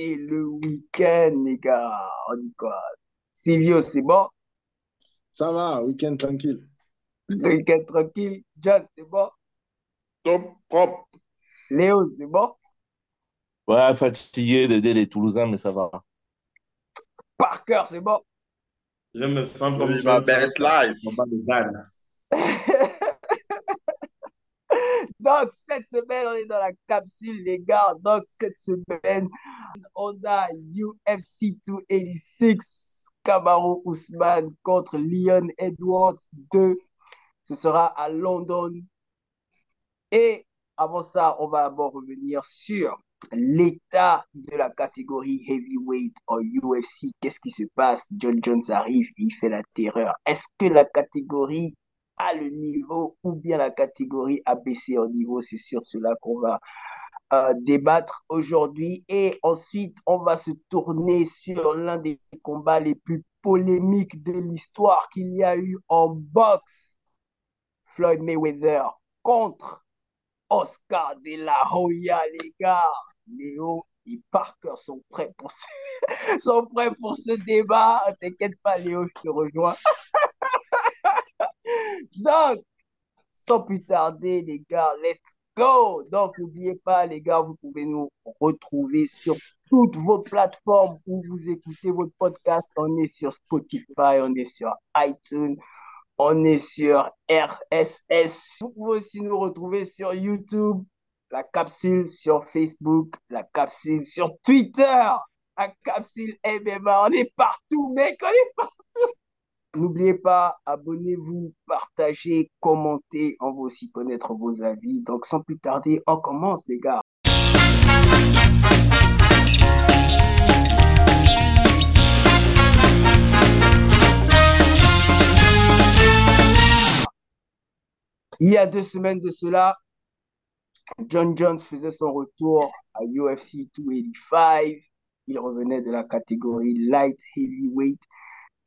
Le week-end, les gars? On dit quoi? Silvio, c'est bon? Ça va, week-end tranquille. Le week-end tranquille. John, c'est bon? Top, propre. Léo, c'est bon? Ouais, fatigué d'aider les Toulousains, mais ça va. Parker, c'est bon? Je me sens comme Vive ma best life. Donc, cette semaine, on est dans la capsule, les gars. Donc, cette semaine, on a UFC 286, Kamaru Usman contre Leon Edwards 2. Ce sera à London. Et avant ça, on va d'abord revenir sur l'état de la catégorie heavyweight en UFC. Qu'est-ce qui se passe? John Jones arrive il fait la terreur. Est-ce que la catégorie a le niveau ou bien la catégorie a baissé en niveau? C'est sur cela qu'on va euh, débattre aujourd'hui. Et ensuite, on va se tourner sur l'un des combats les plus polémiques de l'histoire qu'il y a eu en boxe. Floyd Mayweather contre Oscar de la Hoya, les gars. Léo et Parker sont prêts pour ce, sont prêts pour ce débat. T'inquiète pas, Léo, je te rejoins. Donc, sans plus tarder, les gars, let's go. Donc, n'oubliez pas, les gars, vous pouvez nous retrouver sur toutes vos plateformes où vous écoutez votre podcast. On est sur Spotify, on est sur iTunes, on est sur RSS. Vous pouvez aussi nous retrouver sur YouTube, la capsule sur Facebook, la capsule sur Twitter, la capsule MMA. On est partout, mec, on est partout. N'oubliez pas, abonnez-vous, partagez, commentez. On va aussi connaître vos avis. Donc, sans plus tarder, on commence, les gars. Il y a deux semaines de cela, John Jones faisait son retour à UFC 285. Il revenait de la catégorie light heavyweight.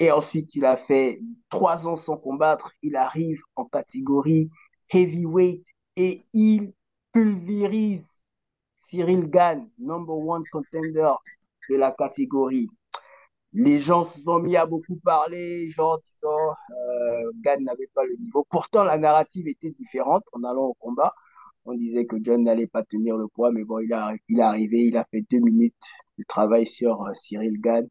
Et ensuite, il a fait trois ans sans combattre. Il arrive en catégorie heavyweight et il pulvérise Cyril Gann, number one contender de la catégorie. Les gens se sont mis à beaucoup parler, genre disant euh, Gann n'avait pas le niveau. Pourtant, la narrative était différente en allant au combat. On disait que John n'allait pas tenir le poids, mais bon, il, est arrivé, il a fait deux minutes de travail sur euh, Cyril Gann.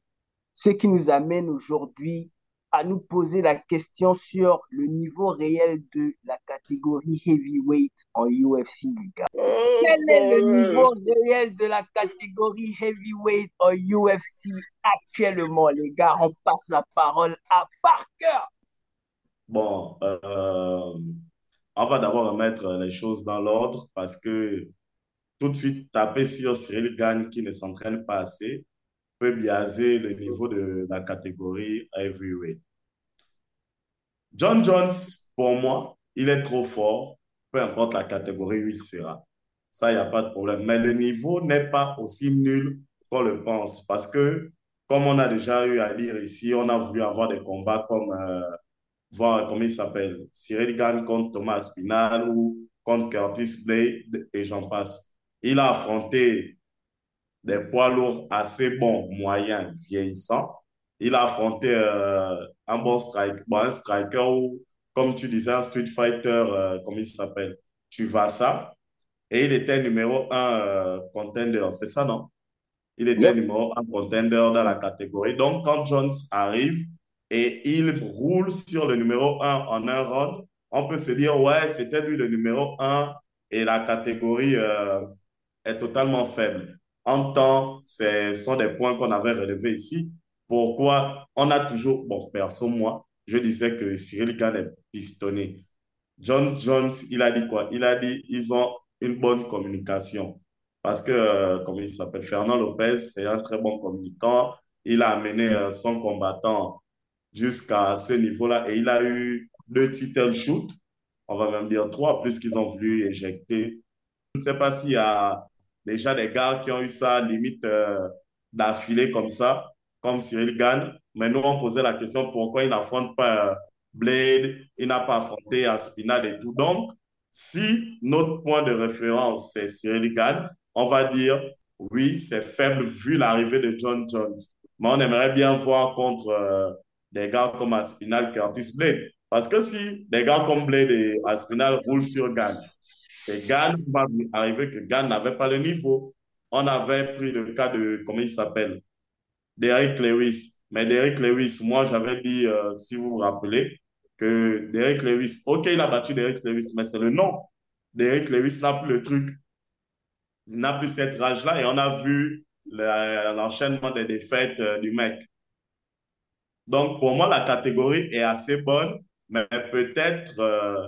Ce qui nous amène aujourd'hui à nous poser la question sur le niveau réel de la catégorie heavyweight en UFC, les gars. Quel est le niveau réel de la catégorie heavyweight en UFC actuellement, les gars? On passe la parole à Parker. Bon, euh, on va d'abord remettre les choses dans l'ordre parce que tout de suite taper sur Cyril Gagne qui ne s'entraîne pas assez peut biaiser le niveau de la catégorie heavyweight. John Jones, pour moi, il est trop fort, peu importe la catégorie où il sera. Ça, il n'y a pas de problème. Mais le niveau n'est pas aussi nul qu'on le pense parce que, comme on a déjà eu à lire ici, on a voulu avoir des combats comme, euh, voir comment il s'appelle, Cyril Gann contre Thomas Spinal ou contre Curtis Blade et j'en passe. Il a affronté des poids lourds assez bons, moyens, vieillissants. Il a affronté euh, un bon strike, bon, un striker ou, comme tu disais, un street fighter, euh, comment il s'appelle, tu vas ça. Et il était numéro un euh, contender, c'est ça, non? Il était Yep. numéro un contender dans la catégorie. Donc, quand Jones arrive et il roule sur le numéro un en un round, on peut se dire, ouais, c'était lui le numéro un et la catégorie est totalement faible. En temps, ce sont des points qu'on avait relevés ici. Pourquoi on a toujours, bon, perso, moi, je disais que Cyril Gann est pistonné. John Jones, il a dit quoi? Il a dit ils ont une bonne communication. Parce que, euh, comment il s'appelle? Fernand Lopez, c'est un très bon communicant. Il a amené euh, son combattant jusqu'à ce niveau-là et il a eu deux title shoots, on va même dire trois, puisqu'ils ont voulu éjecter. Je ne sais pas s'il y a déjà des gars qui ont eu ça limite euh, d'affilée comme ça, comme Cyril Gann. Mais nous, on posait la question pourquoi il n'affronte pas euh, Blade, il n'a pas affronté Aspinal et tout. Donc, Si notre point de référence, c'est Cyril Gann, on va dire, oui, c'est faible vu l'arrivée de John Jones. Mais on aimerait bien voir contre euh, des gars comme Aspinal, Curtis Blade. Parce que si des gars comme Blade et Aspinal roulent sur Gann, c'est Gann va arriver que Gann n'avait pas le niveau. On avait pris le cas de, comment il s'appelle, Derek Lewis. Mais Derek Lewis, moi, j'avais dit, euh, si vous vous rappelez, que Derek Lewis, OK, il a battu Derek Lewis, mais c'est le nom. Derek Lewis n'a plus le truc. Il n'a plus cette rage-là et on a vu l'enchaînement des défaites euh, du mec. Donc, pour moi, la catégorie est assez bonne, mais peut-être euh,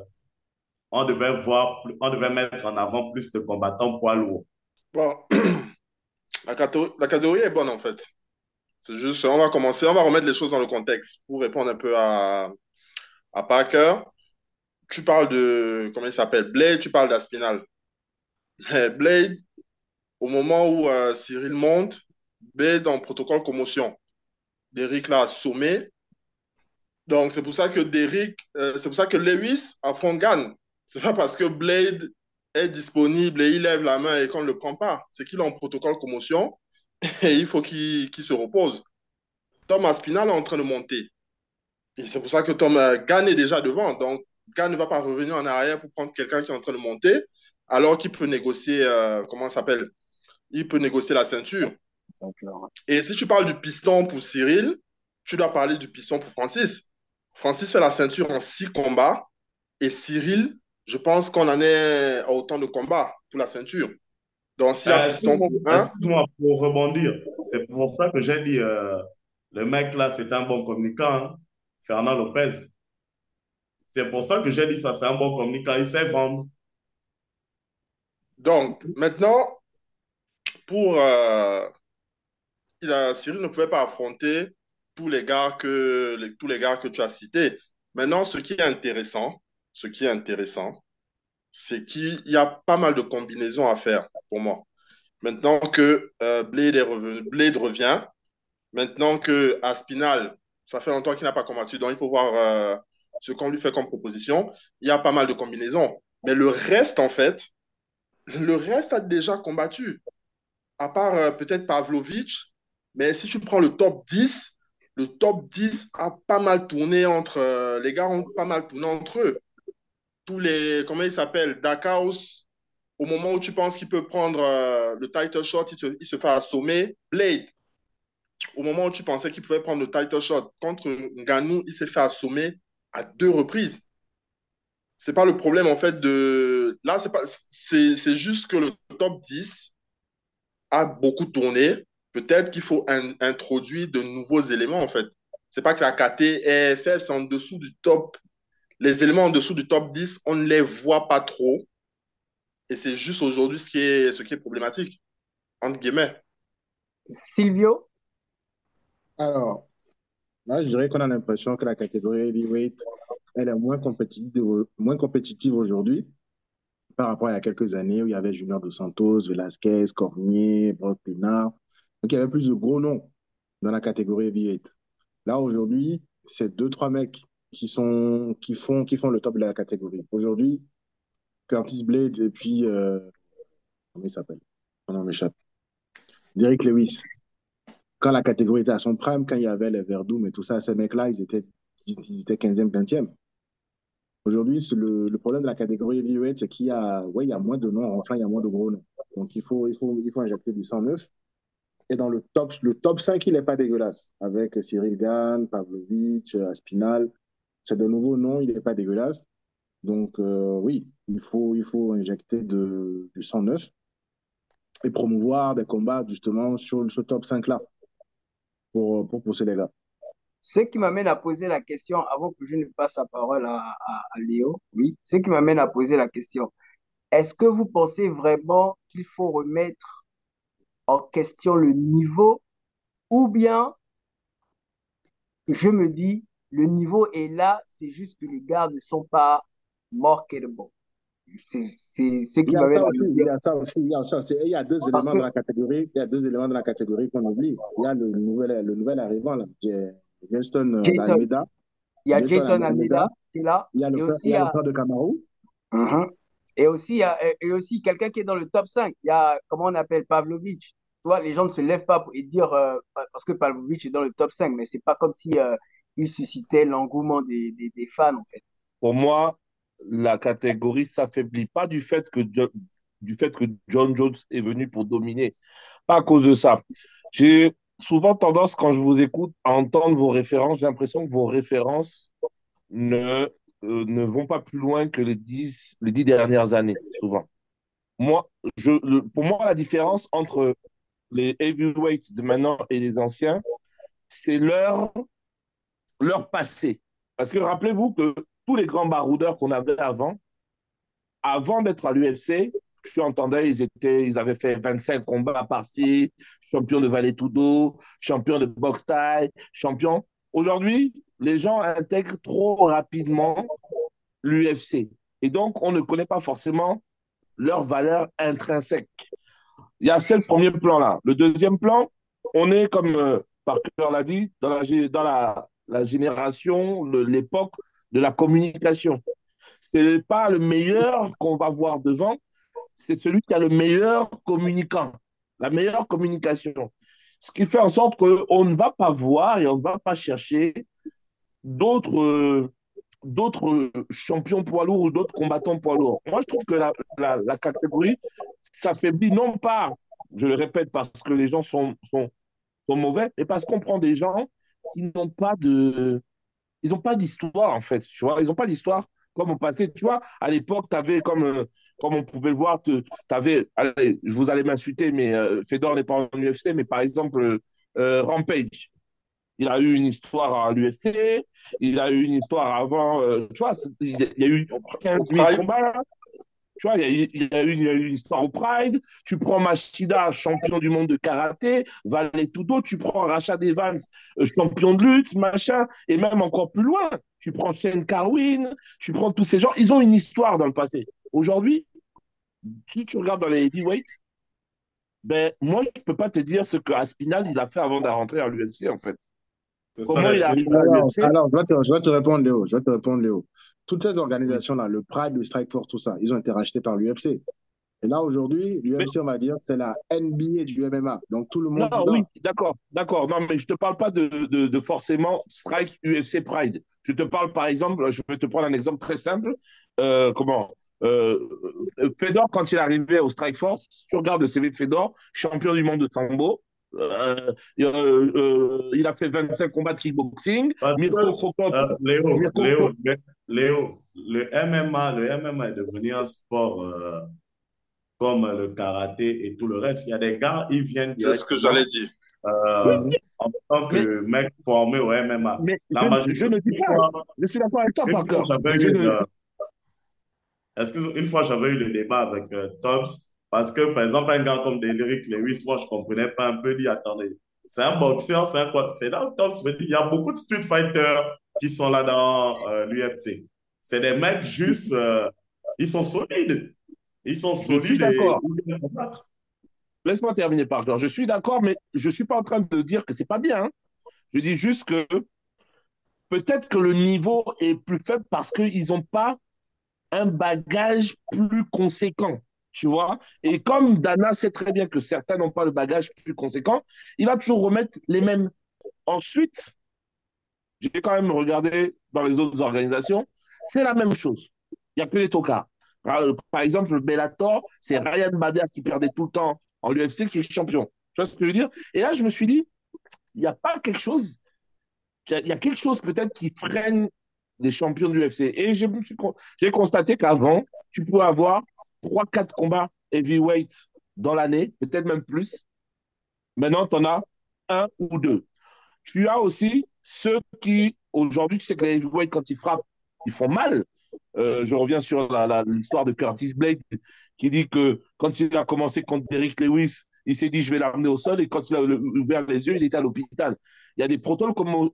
on devait voir, on devait mettre en avant plus de combattants poids lourds. Bon, la catégorie, est bonne en fait. C'est on va commencer, on va remettre les choses dans le contexte pour répondre un peu à, à Parker. Tu parles de, comment il s'appelle, Blade, tu parles d'Aspinal. Blade, au moment où euh, Cyril monte, Blade en protocole commotion. Derrick l'a assommé. Donc, c'est pour ça que Derrick, euh, c'est pour ça que Lewis affronte Gann. C'est pas parce que Blade est disponible et il lève la main et qu'on ne le prend pas. C'est qu'il est en protocole commotion et il faut qu'il se repose. Tom Aspinal est en train de monter. Et c'est pour ça que Tom euh, Gann est déjà devant. Donc, Gann ne va pas revenir en arrière pour prendre quelqu'un qui est en train de monter, alors qu'il peut négocier, euh, comment s'appelle? Il peut négocier la ceinture. Et si tu parles du piston pour Cyril, tu dois parler du piston pour Francis. Francis fait la ceinture en six combats et Cyril, je pense qu'on en est à autant de combats pour la ceinture. Donc, a euh, piston pour un. Pour rebondir, c'est pour ça que j'ai dit euh, le mec là, c'est un bon communicant, hein, Fernand Lopez. C'est pour ça que j'ai dit ça, c'est un bon communicant, il sait vendre. Donc, maintenant, pour. Euh, Cyril ne pouvait pas affronter tous les gars que, tous les gars que tu as cités. Maintenant, ce qui est intéressant, ce qui est intéressant, c'est qu'il y a pas mal de combinaisons à faire pour moi. Maintenant que euh, Blade, revient, maintenant que Aspinal, ça fait longtemps qu'il n'a pas combattu, donc il faut voir euh, ce qu'on lui fait comme proposition. Il y a pas mal de combinaisons. Mais le reste, en fait, le reste a déjà combattu. À part euh, peut-être Pavlovich, mais si tu prends le top 10, le top 10 a pas mal tourné entre. les gars ont pas mal tourné entre eux tous les, comment il s'appelle, Dakaos, au moment où tu penses qu'il peut prendre euh, le title shot, il, se fait assommer. Blade, au moment où tu pensais qu'il pouvait prendre le title shot contre Nganou, il s'est fait assommer à deux reprises. C'est pas le problème en fait de. Là, c'est pas. C'est juste que le top 10 a beaucoup tourné. Peut-être qu'il faut introduire de nouveaux éléments en fait. C'est pas que la KT est faible, c'est en dessous du top les éléments en dessous du top 10, on ne les voit pas trop. Et c'est juste aujourd'hui ce, qui est, ce qui est problématique, entre guillemets. Silvio? Alors, là, je dirais qu'on a l'impression que la catégorie heavyweight, elle est moins compétitive, moins compétitive aujourd'hui par rapport à il y a quelques années où il y avait Junior Dos Santos, Velasquez, Cormier, Brock Pinard. Donc, il y avait plus de gros noms dans la catégorie heavyweight. Là, aujourd'hui, c'est deux, trois mecs qui, sont, qui, font, qui font le top de la catégorie. Aujourd'hui, Curtis Blade et puis, euh, comment il s'appelle? Non, m'échappe. Derek Lewis. Quand la catégorie était à son prime, quand il y avait les Verdum et tout ça, ces mecs-là, ils étaient, ils étaient 15e, 20e. Aujourd'hui, le, le, problème de la catégorie heavyweight, c'est qu'il y a, ouais, il y a moins de noms, enfin, il y a moins de gros noms. Donc, il faut, il faut, il faut injecter du 109. Et dans le top, le top 5, il n'est pas dégueulasse. Avec Cyril Gann, Pavlovich, Aspinal c'est de nouveau non, il n'est pas dégueulasse. Donc euh, oui, il faut, il faut injecter de, du 109 et promouvoir des combats justement sur ce top 5-là pour, pour pousser les gars. Ce qui m'amène à poser la question, avant que je ne passe la parole à, à, Léo, oui, ce qui m'amène à poser la question, est-ce que vous pensez vraiment qu'il faut remettre en question le niveau ou bien je me dis, le niveau est là, c'est juste que les gars ne sont pas marketable. C'est ce qui m'avait Il y a ça aussi, il y a ça aussi. Il y a deux éléments de la catégorie, il y a deux éléments de la catégorie qu'on oublie. Il y a le nouvel, le nouvel arrivant, là, Justin euh, Almeida. Il y a Jayton Almeida qui est là. Il y a le, frère, aussi, il y a le frère de Camaro. Uh-huh. Et aussi, il y a, et aussi quelqu'un qui est dans le top 5. Il y a, comment on appelle, Pavlovic. Tu vois, les gens ne se lèvent pas pour dire, euh, parce que Pavlovic est dans le top 5, mais c'est pas comme si euh, il suscitait l'engouement des, fans, en fait. Pour moi, la catégorie s'affaiblit pas du fait que Jo- du fait que John Jones est venu pour dominer, pas à cause de ça. J'ai souvent tendance, quand je vous écoute, à entendre vos références. J'ai l'impression que vos références ne, euh, ne vont pas plus loin que les dix, les dix dernières années, souvent. Moi, je, pour moi, la différence entre les heavyweights de maintenant et les anciens, c'est leur, leur passé. Parce que rappelez-vous que tous les grands baroudeurs qu'on avait avant, avant d'être à l'UFC, je entendais, ils, étaient, ils avaient fait 25 combats par-ci, champion de Vale Tudo, champion de boxe thaï, champion. Aujourd'hui, les gens intègrent trop rapidement l'UFC. Et donc, on ne connaît pas forcément leur valeur intrinsèque. Il y a ce premier plan-là. Le deuxième plan, on est, comme euh, Parker l'a dit, dans la, la génération, l'époque de la communication. Ce n'est pas le meilleur qu'on va voir devant, c'est celui qui a le meilleur communicant, la meilleure communication. Ce qui fait en sorte qu'on ne va pas voir et on ne va pas chercher d'autres champions poids lourds ou d'autres combattants poids lourds. Moi, je trouve que la, la, la catégorie s'affaiblit non pas, je le répète, parce que les gens sont, sont, sont mauvais, mais parce qu'on prend des gens qui n'ont pas de, ils n'ont pas d'histoire, en fait, tu vois. Ils n'ont pas d'histoire comme au passé. Tu vois, à l'époque, tu avais, comme, euh, comme on pouvait le voir, tu avais, allez, je vous allez m'insulter, mais euh, Fedor n'est pas en UFC, mais par exemple, euh, Rampage. Il a eu une histoire à l'UFC, il a eu une histoire avant, tu vois, il y a eu 15 000 Pride. combats. Tu vois, il y, a eu, il, y a une histoire au Pride. Tu prends Machida, champion du monde de karaté, Valet Tudo, tu prends Rachad Evans, euh, champion de lutte, machin, et même encore plus loin. Tu prends Shane Carwin, tu prends tous ces gens, ils ont une histoire dans le passé. Aujourd'hui, si tu regardes dans les heavyweights, ben, moi, je ne peux pas te dire ce que Aspinal il a fait avant de rentrer à l'UFC, en fait. C'est ça, Comment la il est suite. arrivé à Alors, l'UFC alors, je, vais te, je vais te répondre, Léo. Je vais te répondre, Léo. Toutes ces organisations-là, le Pride, le Strike Force, tout ça, ils ont été rachetés par l'UFC. Et là, aujourd'hui, l'UFC, on va dire, c'est la NBA du MMA. Donc, tout le monde Non, oui, d'accord, d'accord. Non, mais je te parle pas de, de, de forcément Strike UFC Pride. Je te parle, par exemple, je vais te prendre un exemple très simple. Euh, comment? Euh, Fedor, quand il est arrivé au Strike Force, tu regardes le CV de Fedor, champion du monde de sambo. Euh, euh, euh, il a fait 25 combats de kickboxing. Que, Mirko euh, Léo, Mirko Léo, Krokop- le- Léo, le MMA, le MMA est devenu un sport euh, comme le karaté et tout le reste. Il y a des gars, ils viennent C'est ce que j'allais dire. euh, en tant que mec formé au MMA. mais La je, majorité je ne dis pas, je suis d'accord avec toi, une Parker. fois, j'avais Je eu, ne- euh, excuse- une fois, j'avais eu le débat avec euh, Tobbs parce que, par exemple, un gars comme Derrick Lewis, moi, je comprenais pas un peu. dit, attendez, c'est un boxeur, c'est un quoi? C'est là où dit, il y a beaucoup de street fighters qui sont là dans euh, l'UFC. C'est des mecs juste, euh, ils sont solides. Ils sont solides d'accord. Laisse-moi terminer, Parker. Je suis d'accord, mais je ne suis pas en train de dire que c'est pas bien. hein. Je dis juste que peut-être que le niveau est plus faible parce qu'ils n'ont pas un bagage plus conséquent. Tu vois Et comme Dana sait très bien que certains n'ont pas le bagage plus conséquent, il va toujours remettre les mêmes. Ensuite, j'ai quand même regardé dans les autres organisations, c'est la même chose. Il n'y a que les tocards. Euh, Par exemple, le Bellator, c'est Ryan Bader qui perdait tout le temps en UFC qui est champion. Tu vois ce que je veux dire? Et là, je me suis dit, il n'y a pas quelque chose, il y a- quelque chose peut-être qui freine les champions de l'UFC. Et j'ai constaté qu'avant, tu pouvais avoir 3-4 combats heavyweight dans l'année, peut-être même plus. Maintenant, tu en as un ou deux. Tu as aussi ceux qui, aujourd'hui, tu sais que les heavyweight, quand ils frappent, ils font mal. Euh, je reviens sur l'histoire de Curtis Blake qui dit que quand il a commencé contre Derrick Lewis, il s'est dit je vais l'amener au sol et quand il a ouvert les yeux, il était à l'hôpital. Il y a des protocoles,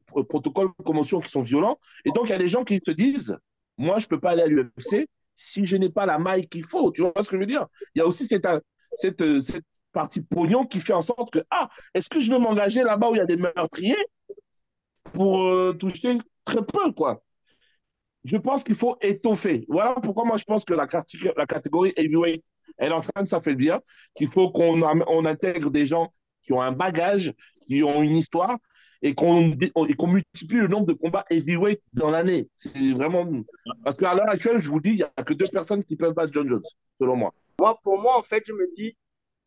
de commotion qui sont violents et donc il y a des gens qui se disent moi je peux pas aller à l'UFC si je n'ai pas la maille qu'il faut. Tu vois ce que je veux dire? Il y a aussi cette, partie pognon qui fait en sorte que ah est-ce que je vais m'engager là-bas où il y a des meurtriers pour euh, toucher très peu quoi? Je pense qu'il faut étoffer. Voilà pourquoi moi je pense que la, catégorie heavyweight, elle est en train de s'affaiblir, qu'il faut qu'on on intègre des gens qui ont un bagage, qui ont une histoire, et qu'on qu'on multiplie le nombre de combats heavyweight dans l'année. C'est vraiment. Parce qu'à l'heure actuelle, je vous dis, il n'y a que deux personnes qui peuvent battre John Jones, selon moi. Moi, pour moi, en fait, je me dis,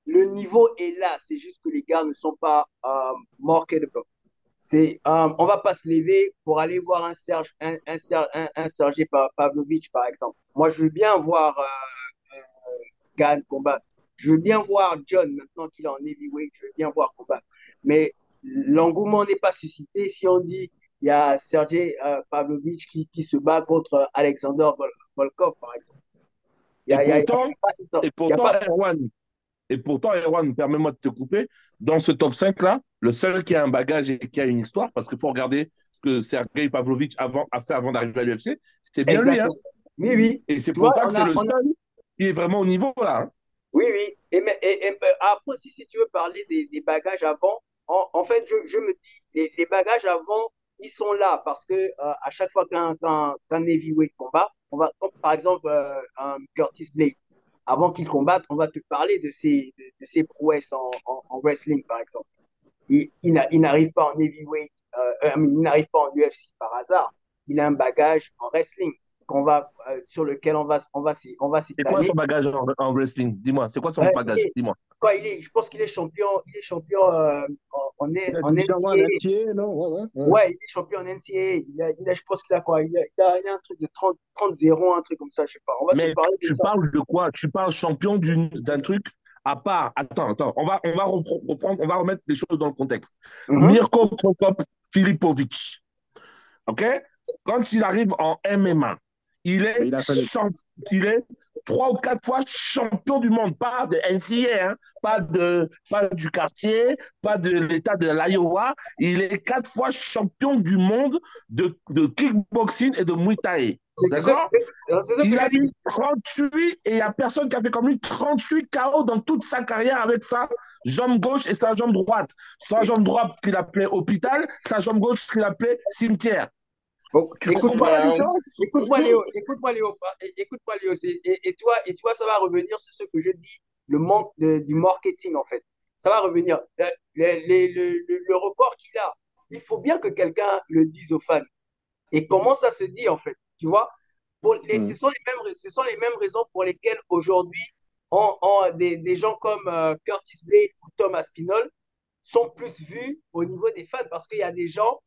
le niveau est là. C'est juste que les gars ne sont pas euh, marketable. C'est, euh, on va pas se lever pour aller voir un Serge, un, un, un, un Sergei Pavlovich, par exemple. Moi, je veux bien voir euh, euh, Gann combattre. Je veux bien voir John, maintenant qu'il est en heavyweight, je veux bien voir combattre. Mais l'engouement n'est pas suscité si on dit il y a Sergei euh, Pavlovich qui, qui, se bat contre Alexander Volkov, par exemple. Et, pourtant, et pourtant, Erwan, et pourtant, Erwan, permets-moi de te couper, dans ce top 5-là, le seul qui a un bagage et qui a une histoire, parce qu'il faut regarder ce que Sergei Pavlovich avant, a fait avant d'arriver à l'UFC, c'est bien lui. Hein oui, oui. Et c'est pour vois, ça que c'est le seul qui est vraiment au niveau là. Hein oui, oui. Et, et, et, après, si, si tu veux parler des, des bagages avant, en, en fait, je, je, me dis, les, les, bagages avant, ils sont là parce que euh, à chaque fois qu'un qu heavyweight combat, on va, par exemple euh, un Curtis Blake, avant qu'il combatte, on va te parler de ses, de, ses prouesses en, en, en, wrestling, par exemple. Il, il n'arrive pas en heavyweight, euh, il n'arrive pas en UFC par hasard. Il a un bagage en wrestling qu'on va, euh, sur lequel on va, on va, on va C'est quoi son bagage en, en wrestling? Dis-moi, c'est quoi son bagage? est- Dis-moi. Quoi, il est, je pense qu'il est champion, il est champion euh, en, en, Il a en déjà NCAA. non? Ouais, ouais. ouais. Ouais, il est champion en NCAA. Il a, il a, je pense qu'il a quoi? Il a, il a, il a un truc de 30, 30-0, un truc comme ça, je sais pas. On va te Mais parler de tu ça. parles de quoi? Tu parles champion d'une- d'un truc à part. Attends, attends. On va, on va repre- reprendre, on va remettre les choses dans le contexte. Mhm. Mirko Prokop Filipovic. OK? Quand il arrive en MMA, il est, il champ- il trois ou quatre fois champion du monde, pas de NCA, hein, pas, de, pas du quartier, pas de l'État de l'Iowa. Il est quatre fois champion du monde de, de kickboxing et de Muay Thai. D'accord? il a eu 38 et il n'y a personne qui a fait comme lui 38 KO dans toute sa carrière avec sa jambe gauche et sa jambe droite. Sa jambe droite qu'il appelait hôpital, sa jambe gauche qu'il appelait cimetière. Bon, écoute-moi, écoute-moi Léo, écoute-moi Léo, é- écoute-moi Léo, et, et toi, et toi, ça va revenir sur ce que je dis, le manque de- du marketing en fait. Ça va revenir. Euh, le, le, le, le- le record qu'il a, il faut bien que quelqu'un le dise aux fans. Et comment ça se dit en fait, tu vois? Pour les, Mm. ce, sont les mêmes, ce sont les mêmes raisons pour lesquelles aujourd'hui, on- des, des gens comme euh, Curtis Blade ou Thomas Spinall sont plus vus au niveau des fans parce qu'il y a des gens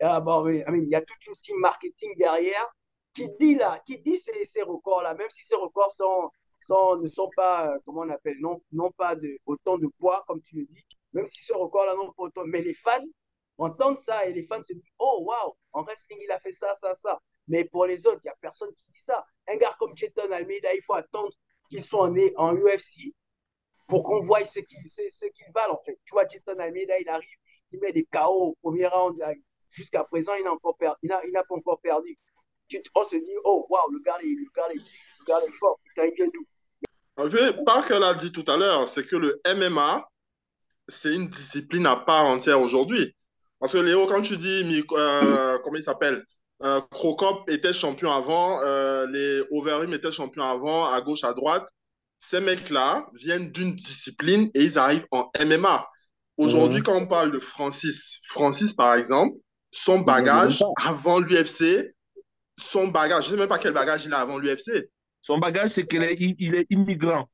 ah, bon, I mean, il y a toute une team marketing derrière qui dit là, qui dit ces, ces records-là, même si ces records sont, sont, ne sont pas, euh, comment on appelle, non, non pas de, autant de poids, comme tu le dis, même si ce record-là n'ont pas autant, mais les fans entendent ça et les fans se disent, oh waouh, en wrestling, il a fait ça, ça, ça. Mais pour les autres, il n'y a personne qui dit ça. Un gars comme Cheton Almeida, il faut attendre qu'ils soient nés en UFC pour qu'on voie ce qu'ils ce, valent, en fait. Tu vois, Cheton Almeida, il arrive, il met des KO au premier round, jusqu'à présent, il n'a encore perdu. Il n'a il n'a pas encore perdu. Tu, on se dit, oh, waouh, le gars, est- le gars, est- le gars est fort. Putain, il vient d'où? En fait, Parker l'a dit tout à l'heure, c'est que le MMA, c'est une discipline à part entière aujourd'hui. Parce que Léo, quand tu dis, euh, comment il s'appelle euh, Crocop était champion avant, euh, les Overeem étaient champions avant, à gauche, à droite. Ces mecs-là viennent d'une discipline et ils arrivent en MMA. Aujourd'hui, Mhm. quand on parle de Francis, Francis, par exemple, son bagage avant l'UFC, son bagage, je ne sais même pas quel bagage il a avant l'UFC. Son bagage, c'est qu'il est, il, il est immigrant.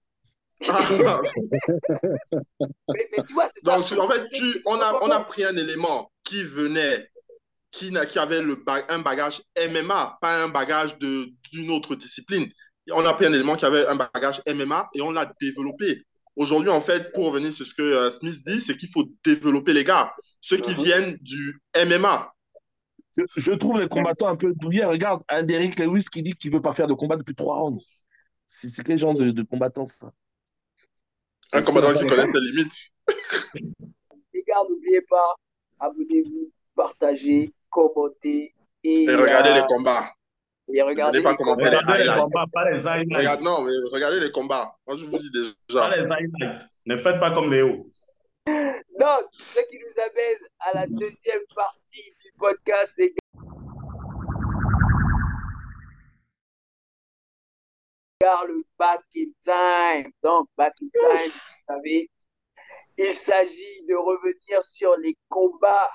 mais, mais tu vois, c'est ça. Donc, en fait, tu, on, a, on a pris un élément qui venait, qui, n'a- qui avait le un bagage MMA, pas un bagage de- d'une autre discipline. On a pris un élément qui avait un bagage MMA et on l'a développé. Aujourd'hui, en fait, pour revenir sur ce que euh, Smith dit, c'est qu'il faut développer les gars, ceux qui Mhm. viennent du MMA. Je, je trouve les combattants un peu douillés. Regarde, un Derrick Lewis qui dit qu'il ne veut pas faire de combat depuis trois rounds. C'est c'est quel genre de, de combattant, ça? Un combattant qui connaît ses limites. Les gars, n'oubliez pas, abonnez-vous, partagez, commentez et, Et regardez euh, les combats. et regardez pas les commenter combats. les Regardez les combats, pas les highlights. Regarde, non, mais regardez les combats. Moi, je vous dis déjà. Pas les highlights. Ne faites pas comme Léo. Donc, ce qui nous amène à la deuxième partie du podcast, les gars. le Back in Time. Donc, Back in Time, vous savez, il s'agit de revenir sur les combats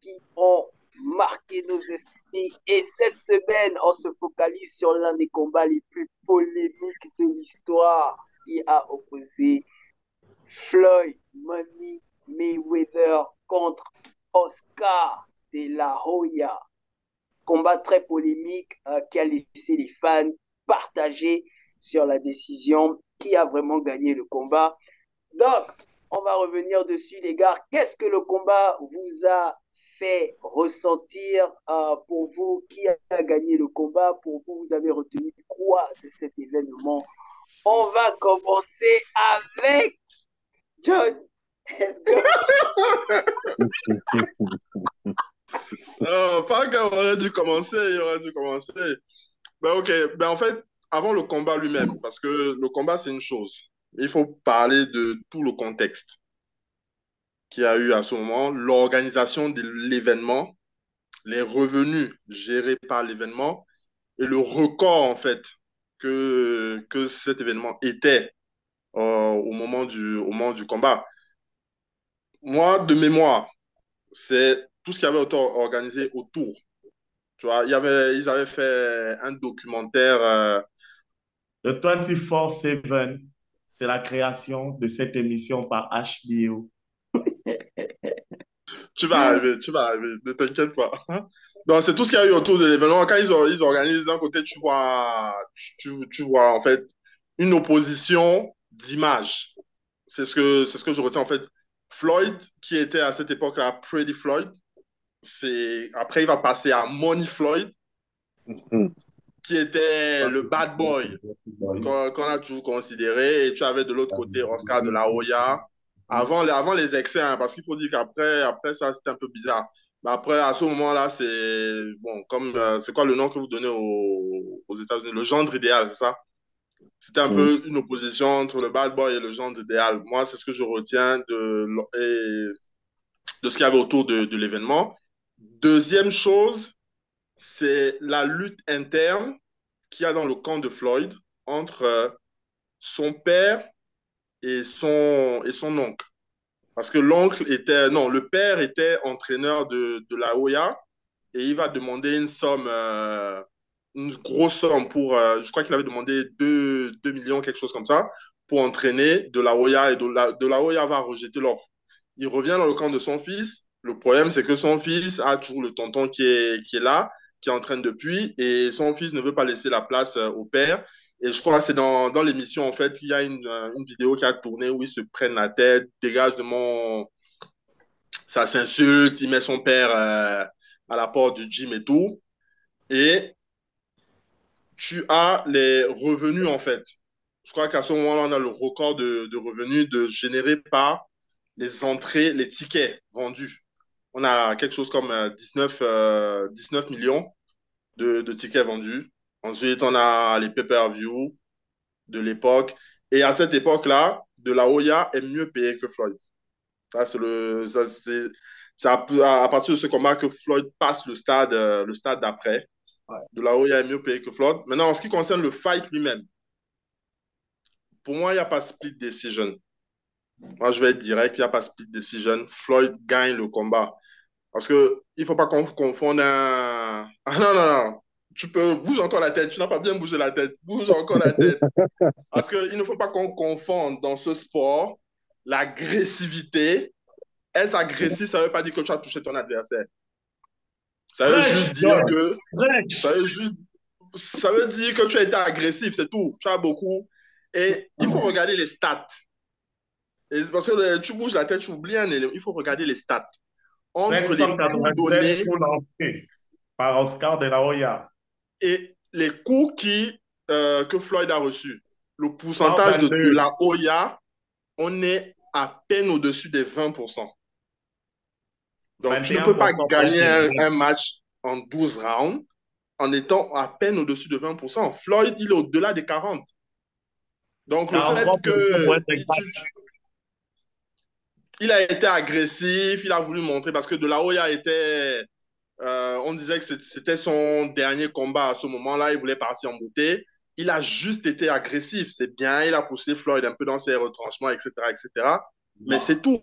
qui ont marqué nos esprits. Et cette semaine, on se focalise sur l'un des combats les plus polémiques de l'histoire qui a opposé Floyd Money Mayweather contre Oscar de la Hoya. Combat très polémique euh, qui a laissé les fans partager sur la décision qui a vraiment gagné le combat. Donc, on va revenir dessus, les gars. Qu'est-ce que le combat vous a fait ressentir euh, pour vous? Qui a gagné le combat? Pour vous, vous avez retenu quoi de cet événement? On va commencer avec John. non, pas qu'on aurait dû commencer, il aurait dû commencer. Ben ok, ben en fait, avant le combat lui-même, parce que le combat c'est une chose, il faut parler de tout le contexte qu'il y a eu à ce moment, l'organisation de l'événement, les revenus gérés par l'événement et le record en fait que, que cet événement était au, moment du, au moment du combat. Moi, de mémoire, c'est tout ce qui avait été organisé autour. Tu vois, il y avait, ils avaient fait un documentaire. Euh... Le 24-7, c'est la création de cette émission par HBO. tu vas arriver, tu vas arriver, ne t'inquiète pas. Donc, c'est tout ce qu'il y a eu autour de l'événement. Quand ils, ils organisent d'un côté, tu vois, tu, tu vois en fait une opposition d'images. C'est ce que, c'est ce que je retiens en fait. Floyd, qui était à cette époque-là Pretty Floyd, c'est après il va passer à Money Floyd, mm-hmm. qui était le bad boy qu'on a toujours considéré. Et tu avais de l'autre côté Oscar de la Hoya. Avant, avant les excès, hein, parce qu'il faut dire qu'après après ça, c'était un peu bizarre. Mais après, à ce moment-là, c'est bon, comme euh, c'est quoi le nom que vous donnez aux, aux États-Unis? Le gendre idéal, c'est ça? C'était un peu mm. une opposition entre le bad boy et le genre idéal. Moi, c'est ce que je retiens de, de ce qu'il y avait autour de, de l'événement. Deuxième chose, c'est la lutte interne qu'il y a dans le camp de Floyd entre euh, son père et son, et son oncle. Parce que l'oncle était, non, le père était entraîneur de, de la Hoya et il va demander une somme euh, une grosse somme pour, euh, je crois qu'il avait demandé 2, 2, millions, quelque chose comme ça, pour entraîner de la Hoya et de la, de la va rejeter l'offre. Il revient dans le camp de son fils. Le problème, c'est que son fils a toujours le tonton qui est, qui est là, qui entraîne depuis, et son fils ne veut pas laisser la place euh, au père. Et je crois que c'est dans, dans l'émission, en fait, il y a une, euh, une, vidéo qui a tourné où ils se prennent la tête, dégage de mon. Ça s'insulte, il met son père à la porte du gym et tout. Et tu as les revenus en fait. Je crois qu'à ce moment-là, on a le record de, revenus de générés par les entrées, les tickets vendus. On a quelque chose comme 19, euh, 19 euh, millions de, tickets vendus. Ensuite, on a les pay-per-view de l'époque. Et à cette époque-là, De La Hoya est mieux payé que Floyd. C'est à, partir de ce combat que Floyd passe le stade, euh, le stade d'après. De là où il y a mieux payé que Floyd. Maintenant, en ce qui concerne le fight lui-même, pour moi, il n'y a pas split decision. Moi, je vais être direct, il n'y a pas split decision. Floyd gagne le combat. Parce qu'il ne faut pas confondre un. Ah non, non, non. Tu peux bouger encore la tête. Tu n'as pas bien bougé la tête. Bouge encore la tête. Parce qu'il ne faut pas qu'on confonde dans ce sport l'agressivité. Être agressif, ça ne veut pas dire que tu as touché ton adversaire. Ça veut juste dire que. Ça veut, juste, ça veut dire que tu as été agressif, c'est tout. Tu as beaucoup. Et il faut regarder les stats. Et parce que tu bouges la tête, tu oublies un élément. Il faut regarder les stats. Entre les coups donnés. Par Oscar de la Hoya. Et les coups qui, euh, que Floyd a reçus. Le pourcentage de, de la Hoya, on est à peine au-dessus des 20%. Donc, tu ne peux pas gagner un, match en 12 rounds en étant à peine au-dessus de 20%. Floyd, il est au-delà des 40. Donc, le fait que. Il, a été agressif, il a voulu montrer parce que De La Hoya était. Euh, on disait que c'était son dernier combat à ce moment-là, il voulait partir en beauté. il a juste été agressif. C'est bien, il a poussé Floyd un peu dans ses retranchements, etc., etc. Mais c'est tout.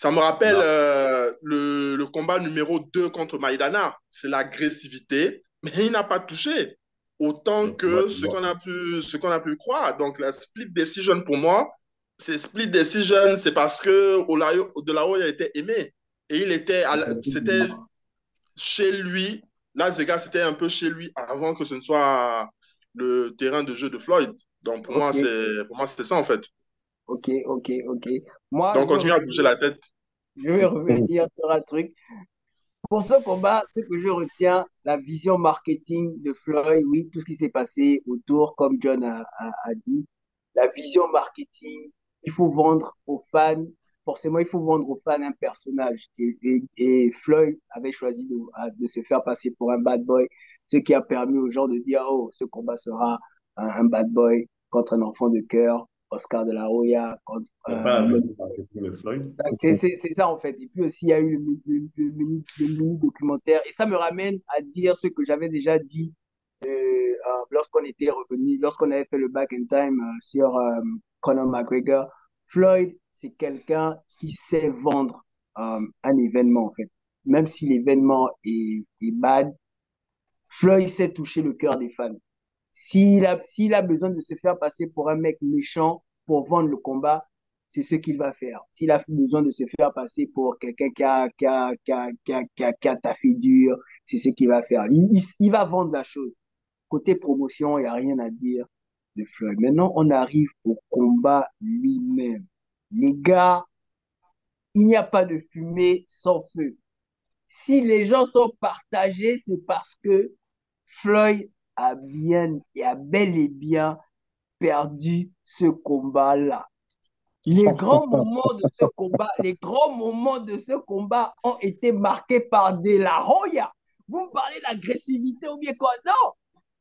Ça me rappelle euh, le, le, combat numéro 2 contre Maïdana. C'est l'agressivité, mais il n'a pas touché autant que ce qu'on a, pu, ce a pu croire. Donc, la split decision pour moi, c'est split decision, c'est parce que De La Hoya était aimé. Et il était, c'était chez lui. Las Vegas, c'était un peu chez lui avant que ce ne soit le terrain de jeu de Floyd. Donc, pour moi, c'est, pour moi, c'était ça, en fait. Ok, ok, ok. Moi, Donc, continue à bouger la tête. Je vais revenir sur un truc. Pour ce combat, ce que je retiens, la vision marketing de Floyd, oui, tout ce qui s'est passé autour, comme John a, dit, la vision marketing, il faut vendre aux fans, forcément, il faut vendre aux fans un personnage. Et, Floyd avait choisi de, de, se faire passer pour un bad boy, ce qui a permis aux gens de dire, oh, ce combat sera un bad boy contre un enfant de cœur. Oscar de la Hoya contre. Euh, c'est ça en fait. Et puis aussi, il y a eu le, mini, documentaire. Et ça me ramène à dire ce que j'avais déjà dit euh, euh, lorsqu'on était revenu, lorsqu'on avait fait le back in time sur Conor McGregor. Floyd, c'est quelqu'un qui sait vendre un événement en fait. Même si l'événement est, est bad, Floyd sait toucher le cœur des fans. S'il a, s'il a besoin de se faire passer pour un mec méchant pour vendre le combat, c'est ce qu'il va faire. S'il a besoin de se faire passer pour quelqu'un qui a, qui a, qui a, qui a, qui a, taffé dur, c'est ce qu'il va faire. Il, il, va vendre la chose. Côté promotion, il n'y a rien à dire de Floyd. Maintenant, on arrive au combat lui-même. Les gars, il n'y a pas de fumée sans feu. Si les gens sont partagés, c'est parce que Floyd a bien et a bel et bien perdu ce combat-là. Les grands moments de ce combat, les grands moments de ce combat ont été marqués par De La Hoya. Vous me parlez d'agressivité ou bien quoi? Non,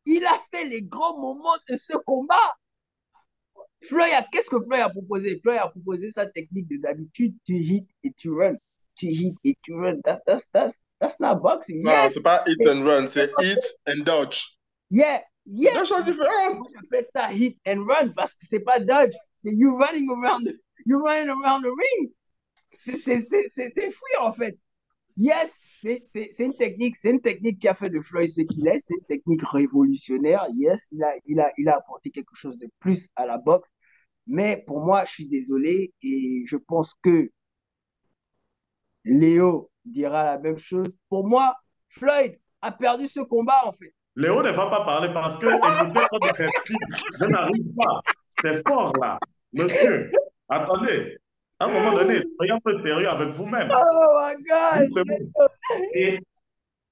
il a fait les grands moments de ce combat. Floyd, qu'est-ce que Floyd a proposé? Floyd a proposé sa technique de d'habitude, tu hit et tu run. Tu hit et tu run. That's, that's, that's, not boxing. Non, c'est pas hit and run, c'est hit and dodge. Yeah, yeah. Deux choses différentes. J'appelle ça hit and run parce que c'est pas dodge, c'est you running around the, you running around the ring. C'est fou en fait. Yes, c'est une technique, c'est une technique qui a fait de Floyd ce qu'il est, c'est une technique révolutionnaire. Yes, il a, il a, il a apporté quelque chose de plus à la boxe. Mais pour moi, je suis désolé et je pense que Léo dira la même chose. Pour moi, Floyd a perdu ce combat en fait. Léo ne va pas parler parce que, écoutez, je n'arrive pas. C'est fort là. Monsieur, attendez. À un moment donné, soyez un peu sérieux avec vous-même. Oh my God! Et,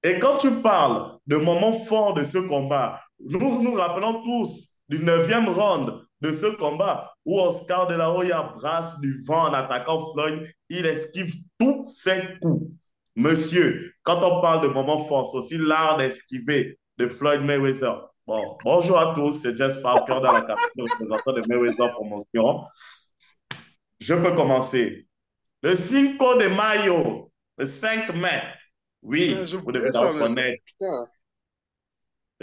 et, quand tu parles de moments forts de ce combat, nous nous rappelons tous du neuvième round de ce combat où Oscar de la Hoya brasse du vent en attaquant Floyd. Il esquive tous ses coups. Monsieur, quand on parle de moments forts, c'est aussi l'art d'esquiver de Floyd Mayweather. Bon, bonjour à tous, c'est Jess Parker dans la capitale représentant de Mayweather Promotion. Je peux commencer. Le 5 de mayo, le 5 mai. Oui, vous devez la reconnaître.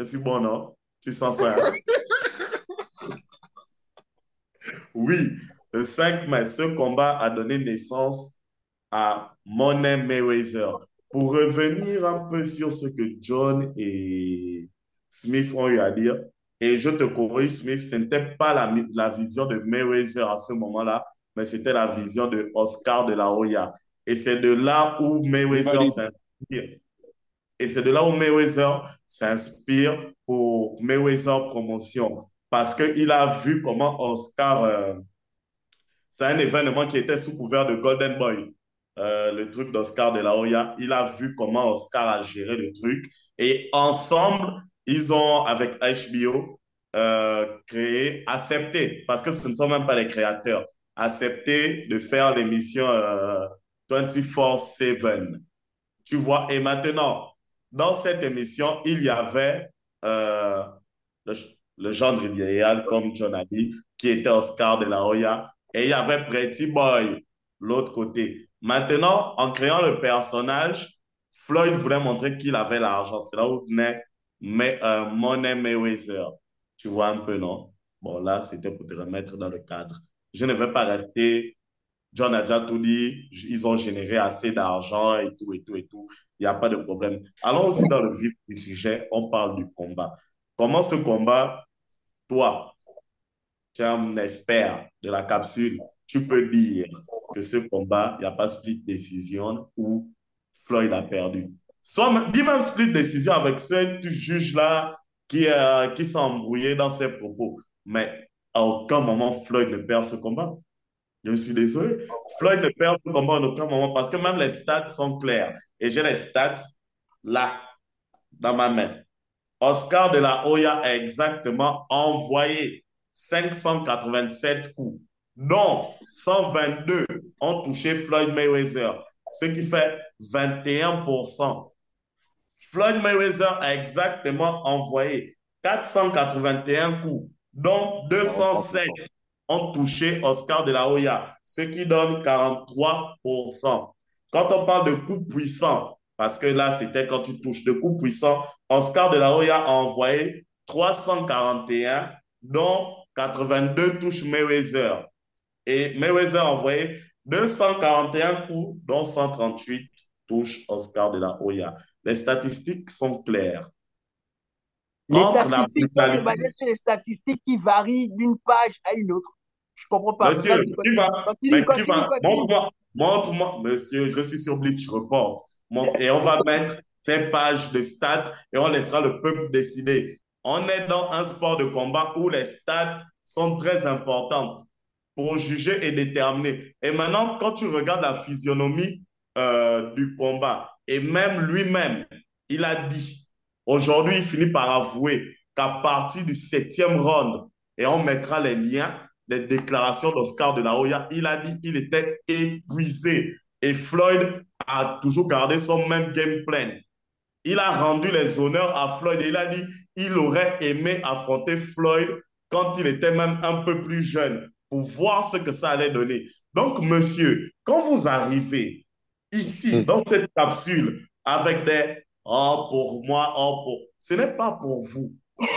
C'est bon, non? Tu sens ça? Hein? oui, le 5 mai, ce combat a donné naissance à Money Mayweather. Pour revenir un peu sur ce que John et Smith ont eu à dire, et je te corrige, Smith, ce n'était pas la, la vision de Mayweather à ce moment-là, mais c'était la vision de Oscar de la Hoya. Et c'est de là où Mayweather s'inspire. Et c'est de là où Mayweather s'inspire pour Mayweather Promotion. Parce qu'il a vu comment Oscar, euh, c'est un événement qui était sous couvert de Golden Boy. Euh, le truc d'Oscar de la Hoya. Il a vu comment Oscar a géré le truc. Et ensemble, ils ont, avec HBO, euh, créé, accepté, parce que ce ne sont même pas les créateurs, accepté de faire l'émission 24-7. Euh, tu vois, et maintenant, dans cette émission, il y avait le, le genre idéal, comme John a dit, qui était Oscar de la Hoya, et il y avait Pretty Boy, l'autre côté. Maintenant, en créant le personnage, Floyd voulait montrer qu'il avait l'argent. C'est là où venait mais, euh, Money Mayweather. Tu vois un peu, non? Bon, là, c'était pour te remettre dans le cadre. Je ne vais pas rester. John a déjà tout dit. Ils ont généré assez d'argent et tout, et tout, et tout. Il n'y a pas de problème. Allons-y dans le vif du sujet. On parle du combat. Comment ce combat, toi, tu es un expert de la capsule, tu peux dire que ce combat, il n'y a pas split décision ou Floyd a perdu. Soit, dis même split décision avec ce juge-là qui, euh, qui s'est embrouillé dans ses propos. Mais à aucun moment, Floyd ne perd ce combat. Je suis désolé. Floyd ne perd ce combat à aucun moment parce que même les stats sont clairs. Et j'ai les stats là, dans ma main. Oscar de la Hoya a exactement envoyé 587 coups, dont 122 ont touché Floyd Mayweather, ce qui fait 21%. Floyd Mayweather a exactement envoyé 481 coups, dont 207 ont touché Oscar de la Hoya, ce qui donne 43%. Quand on parle de coups puissants, parce que là, c'était quand tu touches de coups puissants, Oscar de la Hoya a envoyé 341, dont 82 touches Mayweather. Et Mayweather a envoyé 241 coups, dont 138 touches Oscar de la Hoya. Les statistiques sont claires. Les statistiques, la... basées sur les statistiques qui varient d'une page à une autre. Je comprends pas. Monsieur, qui va, mais qui va, montre-moi, montre-moi, monsieur, je suis sur Bleach Report. Et on va mettre ces pages de stats et on laissera le peuple décider. On est dans un sport de combat où les stats sont très importantes pour juger et déterminer. Et maintenant, quand tu regardes la physionomie euh, du combat, et même lui-même, il a dit, aujourd'hui, il finit par avouer qu'à partir du septième round, et on mettra les liens, les déclarations d'Oscar de la Hoya, il a dit qu'il était épuisé. Et Floyd a toujours gardé son même game plan. Il a rendu les honneurs à Floyd et il a dit il aurait aimé affronter Floyd quand il était même un peu plus jeune pour voir ce que ça allait donner. Donc, monsieur, quand vous arrivez ici, hmm. dans cette capsule, avec des Oh, pour moi, oh, pour. Ce n'est pas pour vous.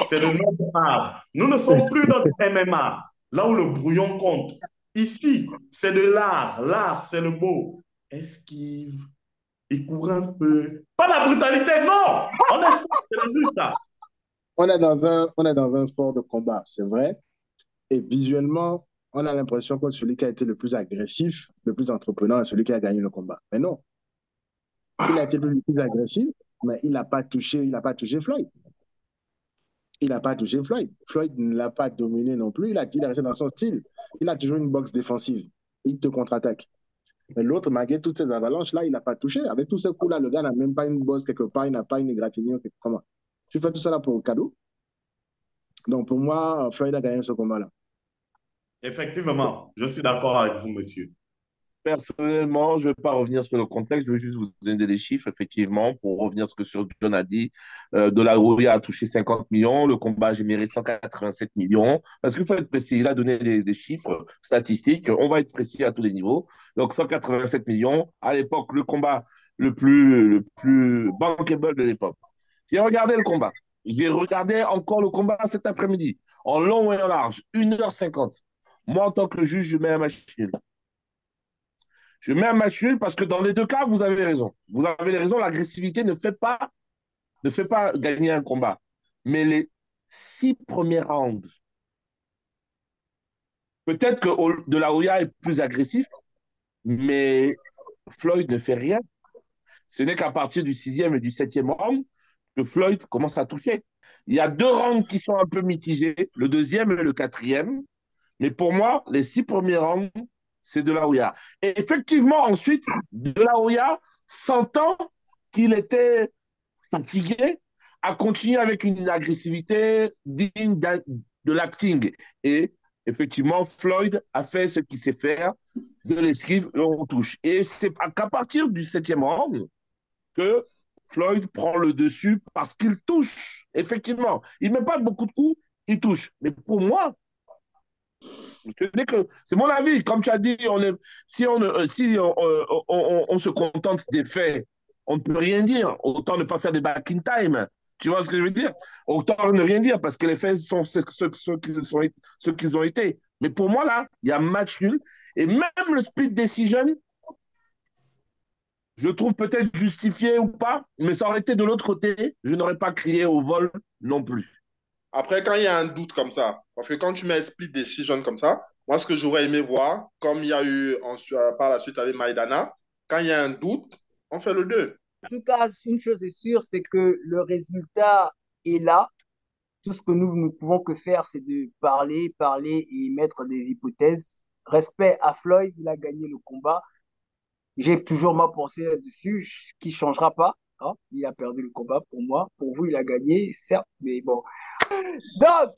C'est le nom art. Nous ne sommes plus dans le MMA, là où le brouillon compte. Ici, c'est de l'art. L'art, c'est le beau. Esquive, il court un peu. Pas la brutalité, non On est, la on est, dans un, on est dans un sport de combat, c'est vrai. Et visuellement, on a l'impression que celui qui a été le plus agressif, le plus entrepreneur, est celui qui a gagné le combat. Mais non. Il a été le plus agressif, mais il n'a pas touché, il n'a pas touché Floyd. Il n'a pas touché Floyd. Floyd ne l'a pas dominé non plus. Il a, il a resté dans son style. Il a toujours une boxe défensive. Il te contre-attaque. Mais l'autre, malgré toutes ces avalanches-là, il n'a pas touché. Avec tous ces coups-là, le gars n'a même pas une bosse quelque part, il n'a pas une égratignure. Comment? Tu fais tout ça là pour cadeau? Donc pour moi, Floyd a gagné ce combat-là. Effectivement, je suis d'accord avec vous, monsieur. Personnellement, je ne vais pas revenir sur le contexte, je veux juste vous donner des chiffres, effectivement, pour revenir sur ce que John a dit. Euh, de la Rouya a touché 50 millions, le combat a généré 187 millions. Parce qu'il faut être précis, il a donné des, chiffres statistiques, on va être précis à tous les niveaux. Donc 187 millions, à l'époque, le combat le plus, le plus bankable de l'époque. J'ai regardé le combat. J'ai regardé encore le combat cet après-midi, en long et en large, 1h50. Moi, en tant que juge, je mets un machine. Je mets un match nul parce que dans les deux cas, vous avez raison. Vous avez raison, l'agressivité ne fait pas ne fait pas gagner un combat. Mais les six premiers rounds, peut-être que De La Hoya est plus agressif, mais Floyd ne fait rien. Ce n'est qu'à partir du sixième et du septième round que Floyd commence à toucher. Il y a deux rounds qui sont un peu mitigés, le deuxième et le quatrième. Mais pour moi, les six premiers rounds, c'est de la Hoya. Et effectivement, ensuite, de la Hoya, sentant qu'il était fatigué, a continué avec une agressivité digne de l'acting. Et effectivement, Floyd a fait ce qu'il sait faire, de l'esquive, on touche. Et c'est qu'à partir du septième round que Floyd prend le dessus parce qu'il touche. Effectivement, il ne met pas beaucoup de coups, il touche. Mais pour moi, c'est mon avis. Comme tu as dit, si, on, euh, si on, on, on, se contente des faits, on ne peut rien dire. Autant ne pas faire des back in time. Tu vois ce que je veux dire? Autant ne rien dire parce que les faits sont ceux, ceux, ceux qu'ils sont, ceux qu'ils ont été. Mais pour moi, là, il y a match nul. Et même le split decision, je trouve peut-être justifié ou pas, mais ça aurait été de l'autre côté, je n'aurais pas crié au vol non plus. Après, quand il y a un doute comme ça, parce que quand tu mets split decision comme ça, moi, ce que j'aurais aimé voir, comme il y a eu en, par la suite avec Maïdana, quand il y a un doute, on fait le 2. En tout cas, une chose est sûre, c'est que le résultat est là. Tout ce que nous ne pouvons que faire, c'est de parler, parler et mettre des hypothèses. Respect à Floyd, il a gagné le combat. J'ai toujours ma pensée là-dessus, qui ne changera pas. Hein. Il a perdu le combat pour moi. Pour vous, il a gagné, certes, mais bon. Donc,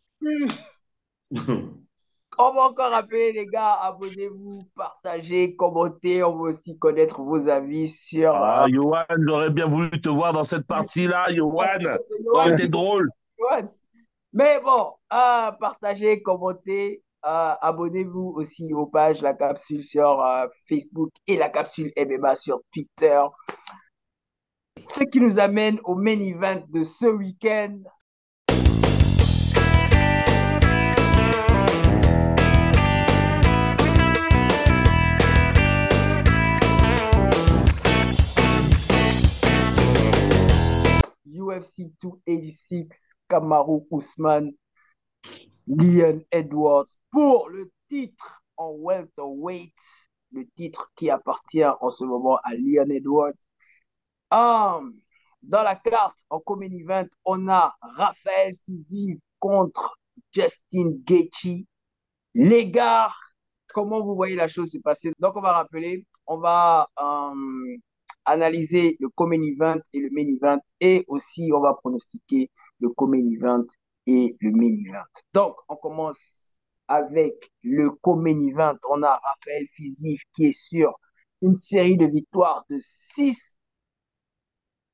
on va encore rappeler, les gars, abonnez-vous, partagez, commentez. On veut aussi connaître vos avis sur. Ah, Johan, j'aurais bien voulu te voir dans cette partie-là, Johan. Ça aurait été drôle. Mais bon, euh, partagez, commentez. Euh, abonnez-vous aussi aux pages La Capsule sur euh, Facebook et La Capsule MMA sur Twitter. Ce qui nous amène au main event de ce week-end. UFC 286, Kamaru Ousmane, Leon Edwards pour le titre en welterweight, le titre qui appartient en ce moment à Leon Edwards. Um, dans la carte, en common event, on a Raphaël Fizil contre Justin Gaethje. Les gars, comment vous voyez la chose se passer? Donc, on va rappeler, on va um, analyser le common event et le main event et aussi on va pronostiquer le common event et le main event. Donc, on commence avec le common event. On a Raphaël Fizif qui est sur une série de victoires de 6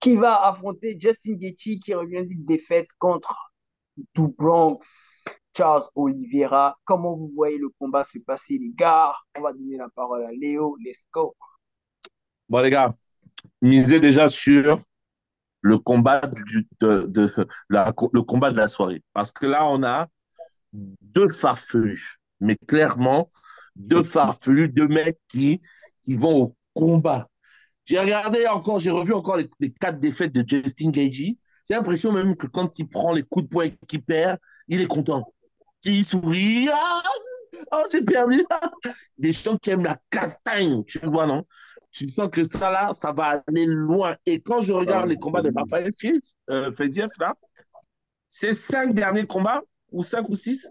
qui va affronter Justin Gaethje qui revient d'une défaite contre Du Bronx, Charles Oliveira. Comment vous voyez le combat se passer, les gars? On va donner la parole à Léo. Let's go. Bon, les gars, misez déjà sur le combat, de, la, le combat de la soirée. Parce que là, on a deux farfelus, mais clairement, deux farfelus, deux mecs qui, qui vont au combat. J'ai regardé encore, j'ai revu encore les, quatre défaites de Justin Gagey. J'ai l'impression même que quand il prend les coups de poing qu'il perd, il est content. Il sourit. Ah, oh, j'ai perdu. Des gens qui aiment la castagne, tu vois, non? Tu sens que ça, là, ça va aller loin. Et quand je regarde les combats de Raphaël euh, là, ces cinq derniers combats, ou cinq ou six,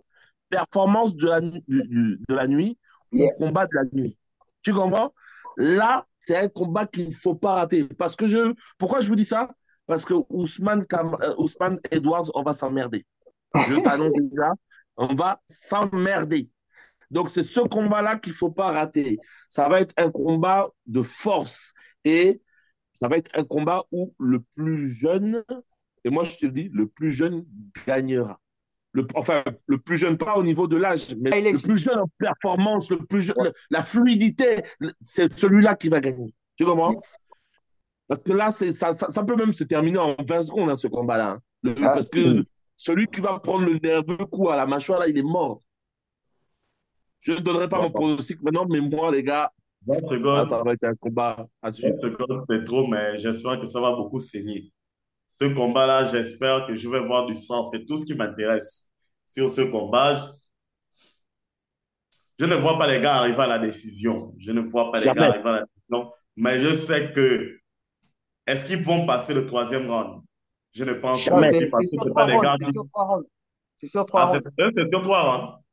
performances de la, de la nuit, ou combat de la nuit. Tu comprends? Là, c'est un combat qu'il ne faut pas rater. Parce que je. Pourquoi je vous dis ça? Parce que Ousmane, Cam... Euh, Ousmane Edwards, on va s'emmerder. Je t'annonce déjà, on va s'emmerder. Donc, c'est ce combat-là qu'il ne faut pas rater. Ça va être un combat de force et ça va être un combat où le plus jeune, et moi je te dis, le plus jeune gagnera. Le, enfin, le plus jeune, pas au niveau de l'âge, mais le plus jeune en performance, le plus jeune, la fluidité, c'est celui-là qui va gagner. Tu comprends? Parce que là, ça, ça, ça, peut même se terminer en 20 secondes, hein, ce combat-là. Hein. Ah, parce que celui qui va prendre le nerveux coup à la mâchoire, là, il est mort. Je ne donnerai pas mon pronostic maintenant, mais moi, les gars, ça va être un combat à suivre. C'est trop, mais j'espère que ça va beaucoup saigner. Ce combat-là, j'espère que je vais voir du sang. C'est tout ce qui m'intéresse sur ce combat. Je ne vois pas les gars arriver à la décision. Je ne vois pas les gars arriver à la décision. Mais je sais que. Est-ce qu'ils vont passer le troisième round? Je ne pense pas. C'est sur trois rounds. C'est sur trois rounds. C'est sur trois rounds.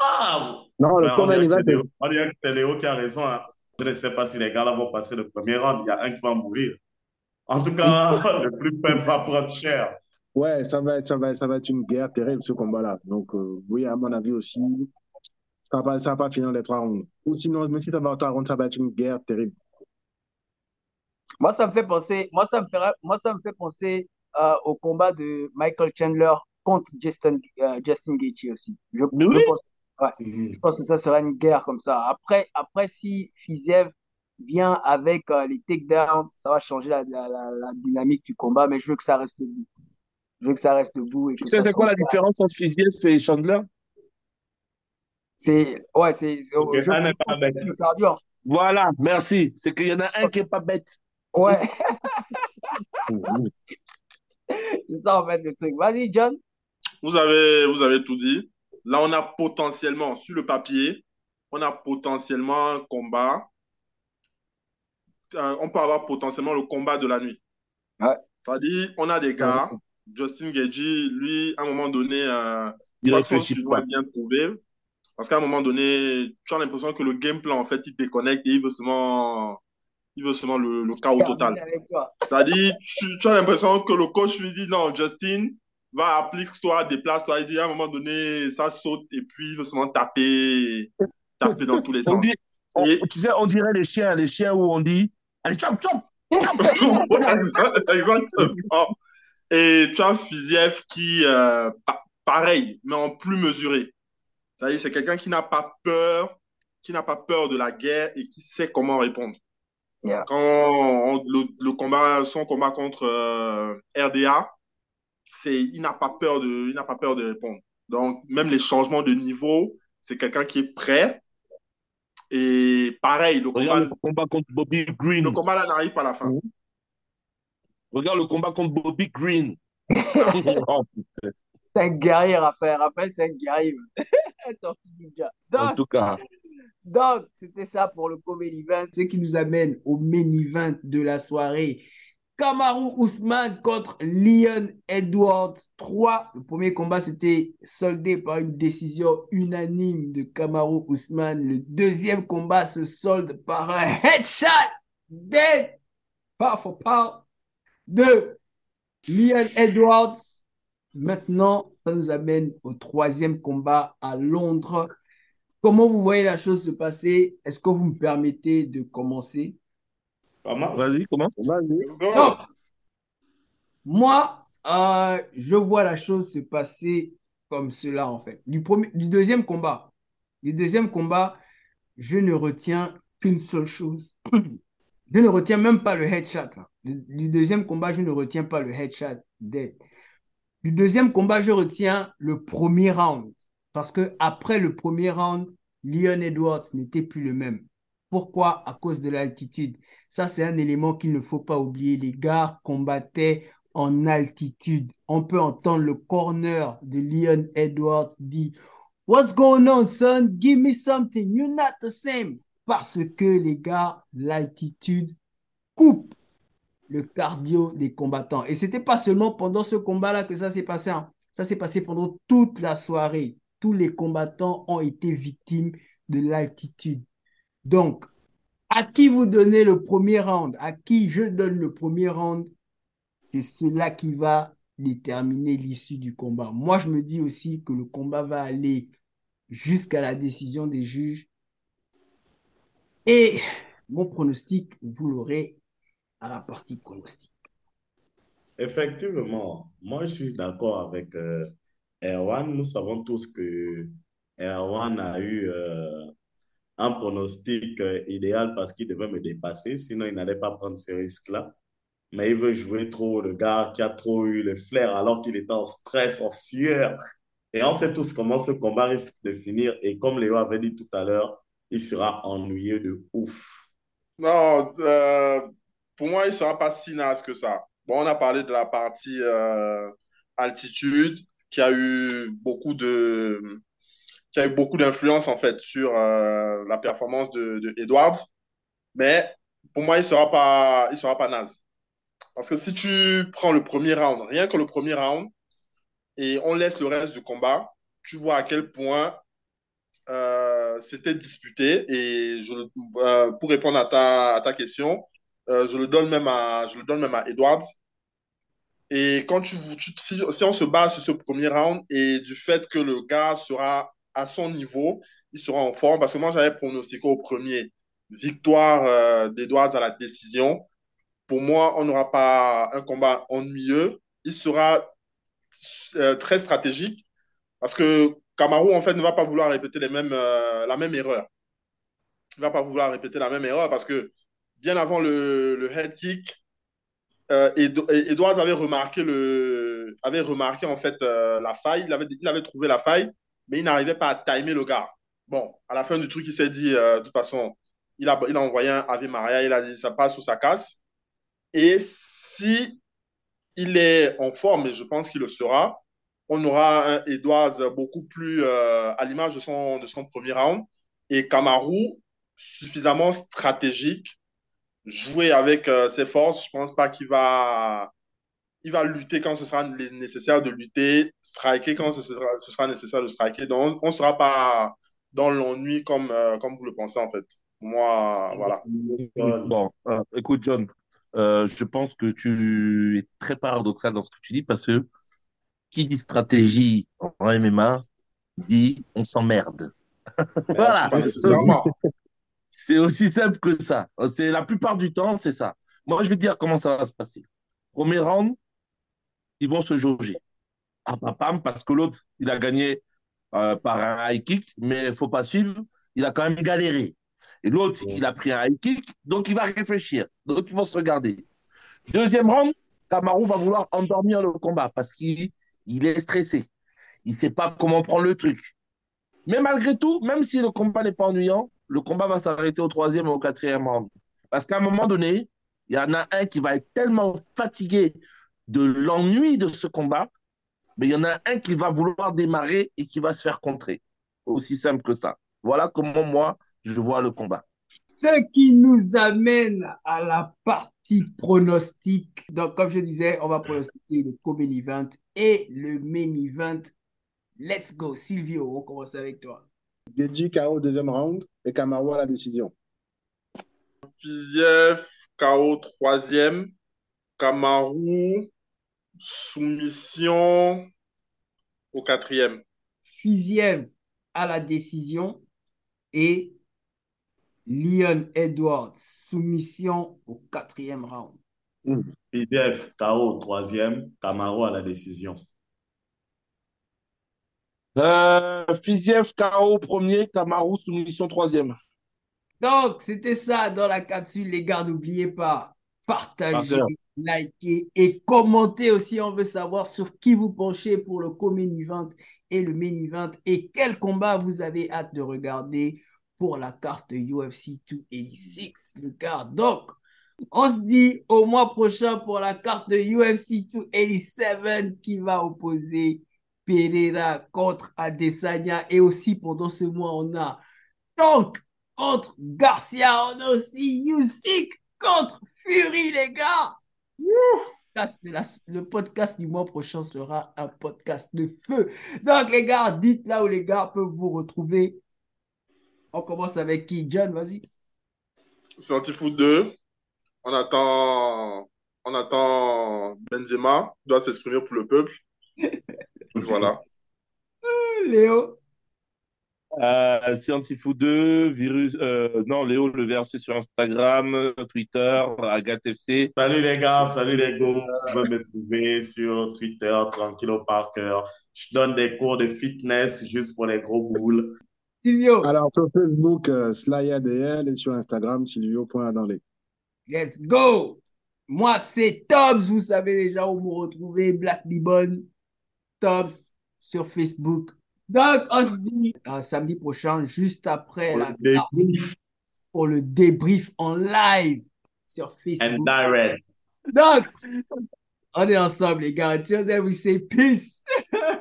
Ah Non, le premier event. On dirait que c'est Léo qui a raison. Hein. Je ne sais pas si les gars là vont passer le premier round. Il y a un qui va mourir. En tout cas, le plus faible va prendre cher. Ouais, ça va être, ça va, ça va être une guerre terrible ce combat-là. Donc, euh, oui, à mon avis aussi, ça ne va, va, pas finir les trois rounds. Ou sinon, mais si ça va en trois rounds, ça va être une guerre terrible. Moi, ça me fait penser, moi, ça me fait, moi, ça me fait penser euh, au combat de Michael Chandler contre Justin, euh, Justin Gaethje aussi. Je, je pense, Ouais. Mhm. Je pense que ça sera une guerre comme ça. Après, après si Fiziev vient avec euh, les takedowns, ça va changer la, la, la, dynamique du combat, mais je veux que ça reste lui. Je veux que ça reste debout. Et tu sais, c'est quoi la différence entre Fiziev et Chandler? C'est. Ouais, c'est. Voilà, merci. C'est qu'il y en a un qui n'est pas bête. Ouais. c'est ça, en fait, le truc. Vas-y, John. Vous avez, vous avez tout dit. Là, on a potentiellement, sur le papier, on a potentiellement un combat. Euh, on peut avoir potentiellement le combat de la nuit. Ouais. C'est-à-dire, on a des gars, Justin Gagey, lui, à un moment donné, euh, il pas bien trouvé. Parce qu'à un moment donné, tu as l'impression que le game plan, en fait, il déconnecte et il veut seulement, il veut seulement le, le chaos total. C'est-à-dire, tu, as l'impression que le coach lui dit non, Justin, va, applique-toi, déplace-toi. Il dit à un moment donné, ça saute et puis il veut seulement taper, taper dans tous les sens. Tu sais, on dirait les chiens, les chiens où on dit allez, chop, chop! Exactement. Et tu as Fiziev qui, euh, pareil, mais en plus mesuré. C'est quelqu'un qui n'a pas peur, qui n'a pas peur de la guerre et qui sait comment répondre. Quand le, combat, son combat contre euh, RDA, c'est, il n'a pas peur de, il n'a pas peur de répondre. Donc, même les changements de niveau, c'est quelqu'un qui est prêt. Et pareil, le combat, le combat contre Bobby Green. Le combat là n'arrive pas à la fin. Regarde le combat contre Bobby Green. c'est un guerrier, Raphaël. Raphaël, c'est un guerrier. en tout cas. Donc, c'était ça pour le comedy event, ce qui nous amène au main event de la soirée. Kamaru Ousmane contre Leon Edwards 3. Le premier combat, c'était soldé par une décision unanime de Kamaru Ousmane. Le deuxième combat se solde par un headshot dead, pas for power de Leon Edwards. Maintenant, ça nous amène au troisième combat à Londres. Comment vous voyez la chose se passer? Est-ce que vous me permettez de commencer? Vas-y, commence. moi, euh, je vois la chose se passer comme cela, en fait. Du, premier, du deuxième combat, du deuxième combat, je ne retiens qu'une seule chose. je ne retiens même pas le headshot. Du, deuxième combat, je ne retiens pas le headshot dead. Du deuxième combat, je retiens le premier round. Parce que après le premier round, Leon Edwards n'était plus le même. Pourquoi? À cause de l'altitude. Ça, c'est un élément qu'il ne faut pas oublier. Les gars combattaient en altitude. On peut entendre le corner de Leon Edwards dit What's going on, son? Give me something. You're not the same. Parce que les gars, l'altitude coupe le cardio des combattants. Et ce n'était pas seulement pendant ce combat-là que ça s'est passé. Hein. Ça s'est passé pendant toute la soirée. Tous les combattants ont été victimes de l'altitude. Donc, à qui vous donnez le premier round? À qui je donne le premier round? C'est cela qui va déterminer l'issue du combat. Moi, je me dis aussi que le combat va aller jusqu'à la décision des juges. Et mon pronostic, vous l'aurez à la partie pronostic. Effectivement, moi je suis d'accord avec euh, Erwan. Nous savons tous que Erwan a eu euh, un pronostic euh, idéal parce qu'il devait me dépasser, sinon il n'allait pas prendre ce risque-là. Mais il veut jouer trop, le gars qui a trop eu le flair alors qu'il était en stress, en sueur. Et on sait tous comment ce combat risque de finir. Et comme Léo avait dit tout à l'heure, il sera ennuyeux de ouf. Non, euh, pour moi, il ne sera pas si naze que ça. Bon, on a parlé de la partie euh, altitude qui a eu beaucoup de qui a eu beaucoup d'influence en fait sur euh, la performance de, Edwards. Mais pour moi, il sera pas il sera pas naze. Parce que si tu prends le premier round, rien que le premier round, et on laisse le reste du combat, tu vois à quel point euh, c'était disputé. Et je, pour répondre à ta, à ta question, euh, je, le donne même à, je le donne même à Edwards. Et quand tu, si, on se base sur ce premier round et du fait que le gars sera à son niveau, il sera en forme, parce que moi j'avais pronostiqué au premier victoire euh, d'Edwards à la décision. Pour moi, on n'aura pas un combat ennuyeux. Il sera euh, très stratégique parce que Kamaru, en fait, ne va pas vouloir répéter les mêmes, la même erreur. Il ne va pas vouloir répéter la même erreur parce que bien avant le, head kick, euh, Edwards avait remarqué, le, avait remarqué en fait euh, la faille, il avait, il avait trouvé la faille, mais il n'arrivait pas à timer le gars. Bon, à la fin du truc, il s'est dit, euh, de toute façon, il a, il a envoyé un Ave Maria, il a dit, ça passe ou ça casse. Et si il est en forme, et je pense qu'il le sera, on aura un Edwards beaucoup plus euh, à l'image de son, de son premier round et Kamaru suffisamment stratégique, jouer avec euh, ses forces. Je pense pas qu'il va, il va lutter quand ce sera nécessaire de lutter, striker quand ce sera, ce sera nécessaire de striker. Donc, on ne sera pas dans l'ennui comme, euh, comme vous le pensez en fait. Moi, voilà. Bon, écoute, John, je pense que tu es très paradoxal dans ce que tu dis parce que qui dit stratégie en MMA dit on s'emmerde. voilà. C'est aussi simple que ça. C'est la plupart du temps, c'est ça. Moi, je vais dire comment ça va se passer. Premier round, ils vont se jauger. Ah, pam, parce que l'autre, il a gagné euh, par un high kick, mais il faut pas suivre. Il a quand même galéré. Et l'autre, il a pris un high kick, donc il va réfléchir. Donc, ils vont se regarder. Deuxième round, Kamaru va vouloir endormir le combat parce qu'il il est stressé. Il ne sait pas comment prendre le truc. Mais malgré tout, même si le combat n'est pas ennuyant, le combat va s'arrêter au troisième ou au quatrième round. Parce qu'à un moment donné, il y en a un qui va être tellement fatigué de l'ennui de ce combat, mais il y en a un qui va vouloir démarrer et qui va se faire contrer. Aussi simple que ça. Voilà comment moi, je vois le combat. Ce qui nous amène à la partie pronostic. Donc, comme je disais, on va pronostiquer le co-main event et le main event. Let's go, Silvio, on commence avec toi. Gedji KO deuxième round et Kamaru à la décision. Fiziev KO troisième. Kamaru soumission au quatrième. Fiziev à la décision et Leon Edwards, soumission au quatrième round. PDF, KO troisième, Camaro à la décision. Euh, Fiziev, KO premier, Camaro soumission troisième. Donc, c'était ça dans la capsule, les gars. N'oubliez pas, partagez, likez et commentez aussi. On veut savoir sur qui vous penchez pour le co-main event et le main event et quel combat vous avez hâte de regarder pour la carte UFC 286, le gars. Donc, on se dit au mois prochain pour la carte UFC 287 qui va opposer Pereira contre Adesanya. Et aussi pendant ce mois, on a Tank contre Garcia. On a aussi Usyk contre Fury, les gars. Le podcast du mois prochain sera un podcast de feu. Donc, les gars, dites là où les gars peuvent vous retrouver on commence avec qui? John, vas-y. Foot 2. On attend, on attend Benzema, doit s'exprimer pour le peuple. voilà. Léo. Euh, Scientifoot 2, virus, euh, non, Léo le verset sur Instagram, Twitter, Agathe FC. Salut les gars, salut les gars. Vous pouvez me trouver sur Twitter, Tranquillo Parker. Je donne des cours de fitness juste pour les gros boules. Silvio. Alors, sur Facebook, euh, SlyADL et sur Instagram, Silvio.adandé. Let's go! Moi, c'est Tobbs. Vous savez déjà où me retrouver. Black Bibon. Tobbs sur Facebook. Donc, on se dit euh, samedi prochain, juste après pour la le débrief. pour le débrief en live sur Facebook. And direct. Donc, on est ensemble, les gars. Until then, we say peace.